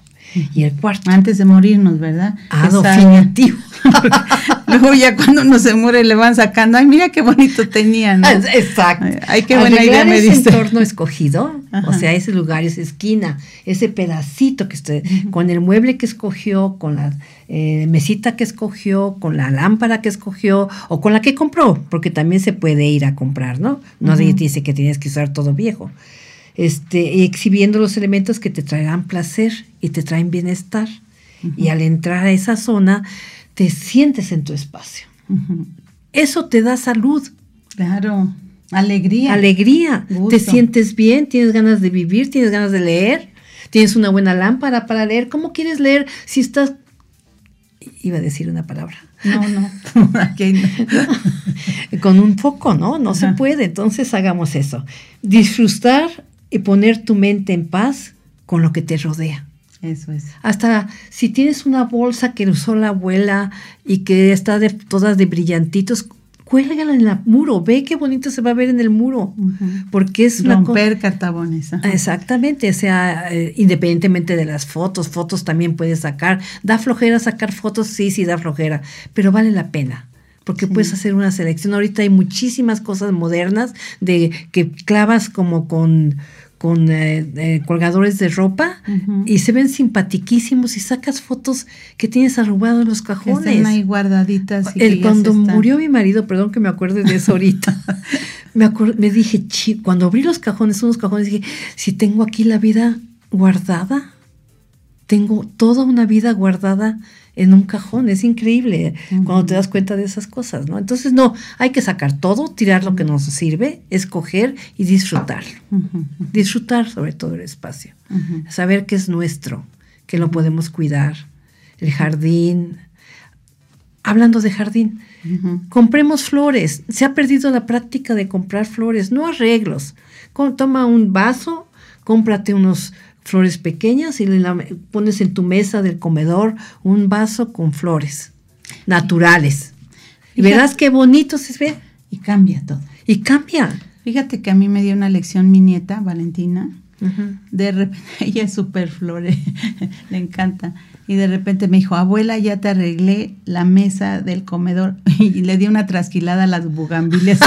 Y el cuarto. Antes de morirnos, ¿verdad? Ah, definitivo. Luego ya cuando uno se muere le van sacando, ay, mira qué bonito tenía, ¿no? Exacto. Ay, qué buena idea Arreglar me ese diste. entorno escogido, o sea, ese lugar, esa esquina, ese pedacito que usted, con el mueble que escogió, con la eh, mesita que escogió, con la lámpara que escogió o con la que compró, porque también se puede ir a comprar, ¿no? No se dice que tienes que usar todo viejo. Este, exhibiendo los elementos que te traerán placer y te traen bienestar. Y al entrar a esa zona, te sientes en tu espacio. Eso te da salud. Claro, alegría. Alegría. Gusto. Te sientes bien, tienes ganas de vivir, tienes ganas de leer, tienes una buena lámpara para leer. ¿Cómo quieres leer si estás... Iba a decir una palabra. No, no. Con un foco, ¿no? No se puede. Entonces hagamos eso. Disfrutar y poner tu mente en paz con lo que te rodea. Eso es. Hasta si tienes una bolsa que usó la abuela y que está de, todas de brillantitos, cuélgala en el muro. Ve qué bonito se va a ver en el muro. Porque es una. Romper cartabones. ajá. Exactamente, o sea, eh, independientemente de las fotos, fotos también puedes sacar. ¿Da flojera sacar fotos? Sí, sí, da flojera, pero vale la pena. Porque puedes hacer una selección. Ahorita hay muchísimas cosas modernas de que clavas como con, con eh, eh, colgadores de ropa y se ven simpatiquísimos y sacas fotos que tienes arrugados en los cajones. estén ahí guardaditas. y El, cuando están- murió mi marido, perdón que me acuerde de eso ahorita, me, dije, cuando abrí los cajones, unos cajones, dije, si tengo aquí la vida guardada, tengo toda una vida guardada en un cajón, es increíble cuando te das cuenta de esas cosas, ¿no? Entonces, no, hay que sacar todo, tirar lo que nos sirve, escoger y disfrutar. Disfrutar sobre todo el espacio, saber que es nuestro, que lo podemos cuidar, el jardín. Hablando de jardín, compremos flores. Se ha perdido la práctica de comprar flores, no arreglos. Toma un vaso, cómprate unos flores pequeñas y le pones en tu mesa del comedor un vaso con flores naturales. Y verás qué bonito se ve Y cambia todo. y cambia. Fíjate que a mí me dio una lección mi nieta, Valentina. De repente, ella es súper flore, le encanta. Y de repente me dijo, abuela, ya te arreglé la mesa del comedor. Y le di una trasquilada a las bugambilias.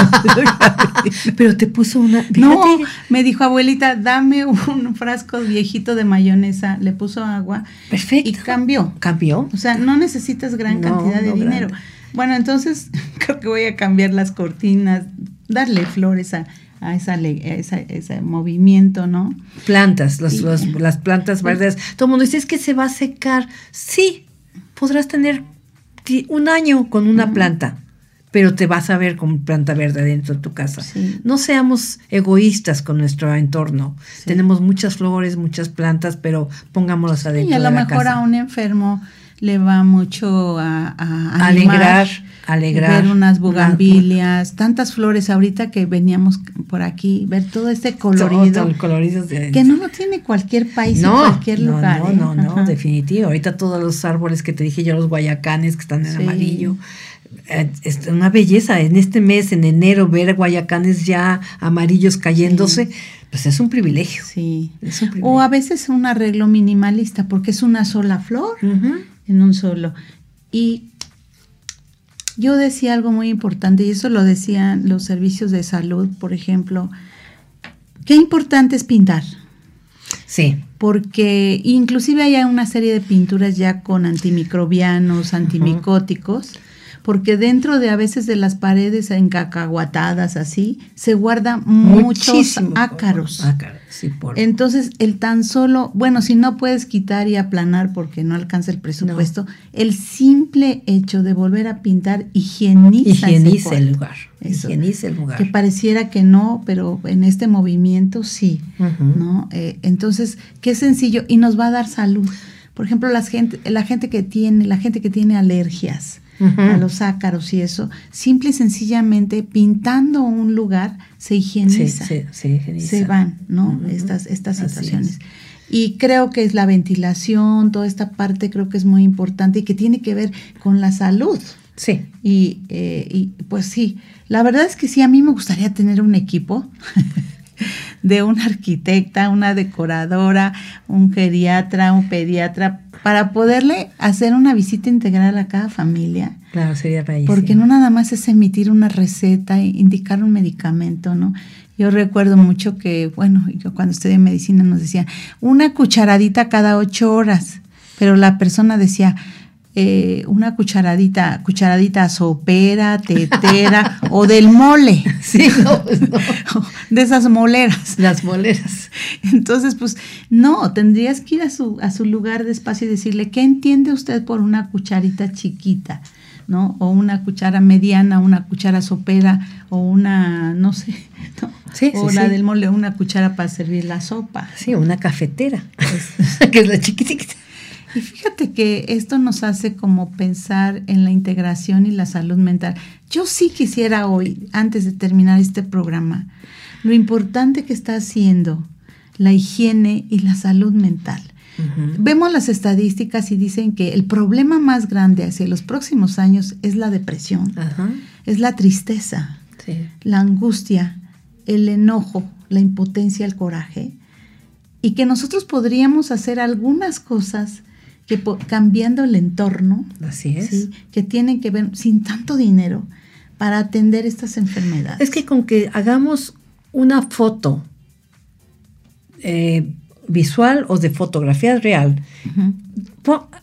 Pero te puso una. no, me dijo, abuelita, dame un frasco viejito de mayonesa. Le puso agua Perfecto. y cambió. cambió. O sea, no necesitas gran No, cantidad de no dinero. Bueno, entonces creo que voy a cambiar las cortinas, darle flores a, a esa, a esa- ese movimiento, ¿no? Plantas, los- los- las plantas verdes. Todo el mundo dice, es que se va a secar. Sí, podrás tener un año con una planta, pero te vas a ver con planta verde dentro de tu casa. Sí. No seamos egoístas con nuestro entorno. Sí. Tenemos muchas flores, muchas plantas, pero pongámoslas adentro Y a lo de la mejor casa. a un enfermo le va mucho a, a Alegrar, animar, alegrar. ver unas Una- bugambilias, tantas flores ahorita que veníamos por aquí, ver todo este colorido, Todo el colorido de- que no lo tiene cualquier país no, y cualquier no, lugar. No, ¿eh? no, no, definitivo. Ahorita todos los árboles que te dije yo, los guayacanes que están en Sí. amarillo. eh, Es una belleza. En este mes, en enero, ver guayacanes ya amarillos cayéndose, pues es un privilegio. Sí. Es un privilegio. O a veces un arreglo minimalista, porque es una sola flor Ujú. En un solo. Y yo decía algo muy importante, y eso lo decían los servicios de salud, por ejemplo. Qué importante es pintar, Sí. porque inclusive hay una serie de pinturas ya con antimicrobianos, antimicóticos, porque dentro de a veces de las paredes encacahuatadas así, se guardan muchos ácaros. Ácaros, sí, por- Entonces, el tan solo, bueno, si no puedes quitar y aplanar porque no alcanza el presupuesto, el simple hecho de volver a pintar higieniza, higieniza el lugar. Eso. Higieniza el lugar. Que pareciera que no, pero en este movimiento sí. ¿no? Eh, entonces, qué sencillo y nos va a dar salud. Por ejemplo, las gente, la gente que tiene, la gente que tiene alergias A los ácaros y eso, simple y sencillamente pintando un lugar se higieniza sí, sí, higieniza. se van, ¿no? Estas, estas situaciones. es. Y creo que es la ventilación, toda esta parte creo que es muy importante y que tiene que ver con la salud. Sí. Y, eh, y, pues sí, la verdad es que sí, a mí me gustaría tener un equipo de una arquitecta, una decoradora, un geriatra, un pediatra, para poderle hacer una visita integral a cada familia. Claro, sería raíz. Porque no nada más es emitir una receta, indicar un medicamento, ¿no? Yo recuerdo mucho que, bueno, yo cuando estudié medicina nos decían una cucharadita cada ocho horas, pero la persona decía, eh, una cucharadita, cucharadita sopera, tetera o del mole. Sí, no, De esas moleras. Las moleras. Entonces, pues, no, tendrías que ir a su, a su lugar despacio y decirle, ¿qué entiende usted por una cucharita chiquita? ¿no? O una cuchara mediana, una cuchara sopera, o una, no sé, o la del mole, una cuchara para servir la sopa. Sí, una cafetera, que es la chiquitita. Y fíjate que esto nos hace como pensar en la integración y la salud mental. Yo sí quisiera hoy, antes de terminar este programa, lo importante que está haciendo la higiene y la salud mental. Vemos las estadísticas y dicen que el problema más grande hacia los próximos años es la depresión, es la tristeza, la angustia, el enojo, la impotencia, el coraje. Y que nosotros podríamos hacer algunas cosas que cambiando el entorno, Así es. que tienen que ver sin tanto dinero para atender estas enfermedades. Es que con que hagamos una foto eh, visual o de fotografía real,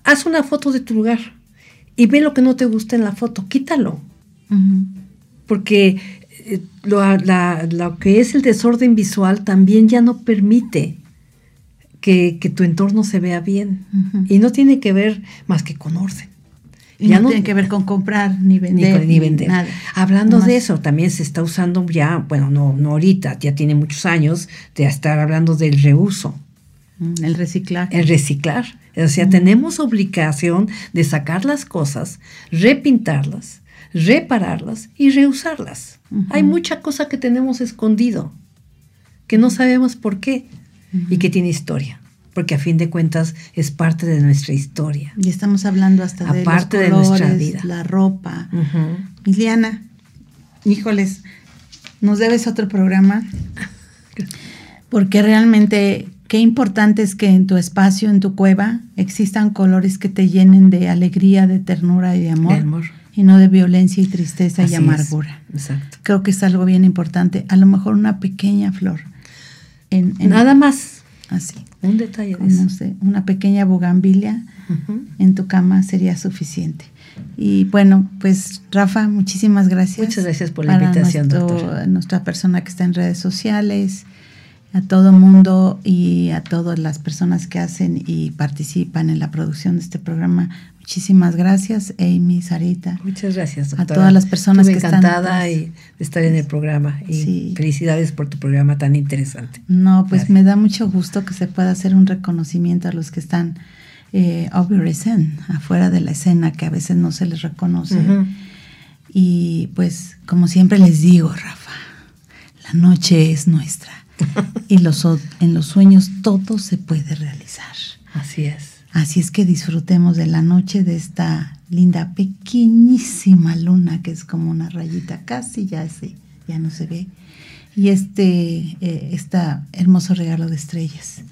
haz una foto de tu lugar y ve lo que no te gusta en la foto, quítalo. Porque eh, lo, que es el desorden visual también ya no permite que, tu entorno se vea bien. Y no tiene que ver más que con orden. Y ya no, tiene que ver con comprar ni vender. Ni, vender. Nada. Hablando de eso, también se está usando ya, bueno, no, no ahorita, ya tiene muchos años de estar hablando del reuso. Mm, el reciclar. El reciclar. O sea, tenemos obligación de sacar las cosas, repintarlas, repararlas y reusarlas. Hay mucha cosa que tenemos escondido, que no sabemos por qué y que tiene historia. Porque a fin de cuentas es parte de nuestra historia. Y estamos hablando hasta de, los colores, de nuestra vida. la ropa. Liliana, híjoles, nos debes otro programa. Porque realmente Qué importante es que en tu espacio, en tu cueva, existan colores que te llenen de alegría, de ternura y de amor. Y no de violencia y tristeza y amargura. Exacto. Creo que es algo bien importante. A lo mejor una pequeña flor. En, Nada más. Así. Un detalle de eso. una pequeña bugambilia en tu cama sería suficiente. Y bueno, pues Rafa, muchísimas gracias. Muchas gracias por la invitación, doctor. Nuestra persona que está en redes sociales, a todo mundo y a todas las personas que hacen y participan en la producción de este programa. Muchísimas gracias, Amy, Sarita. Muchas gracias, doctora. A todas las personas que están. encantada de estar en el programa y felicidades por tu programa tan interesante. No, pues me da mucho gusto que se pueda hacer un reconocimiento a los que están eh, afuera de la escena, que a veces no se les reconoce. Y pues, como siempre les digo, Rafa, la noche es nuestra y los, en los sueños todo se puede realizar. Así es. Así es que disfrutemos de la noche de esta linda, pequeñísima luna que es como una rayita, casi ya, se, ya no se ve. Y este eh, hermoso regalo de estrellas.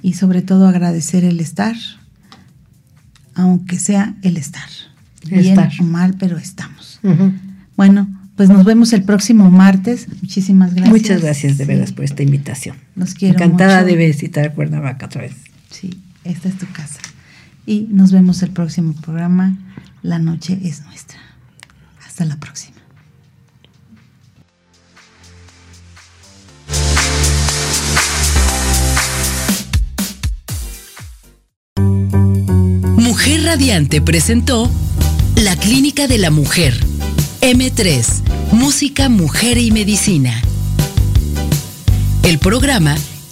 Y sobre todo agradecer el estar, aunque sea el estar. Bien o mal, pero estamos. Bueno, pues nos vemos el próximo martes. Muchísimas gracias. Muchas gracias de veras por esta invitación. Nos quiero Encantada de visitar Cuernavaca otra vez. Sí, esta es tu casa. Y nos vemos el próximo programa. La noche es nuestra. Hasta la próxima. Mujer Radiante presentó La Clínica de la Mujer M3, Música, Mujer y Medicina. El programa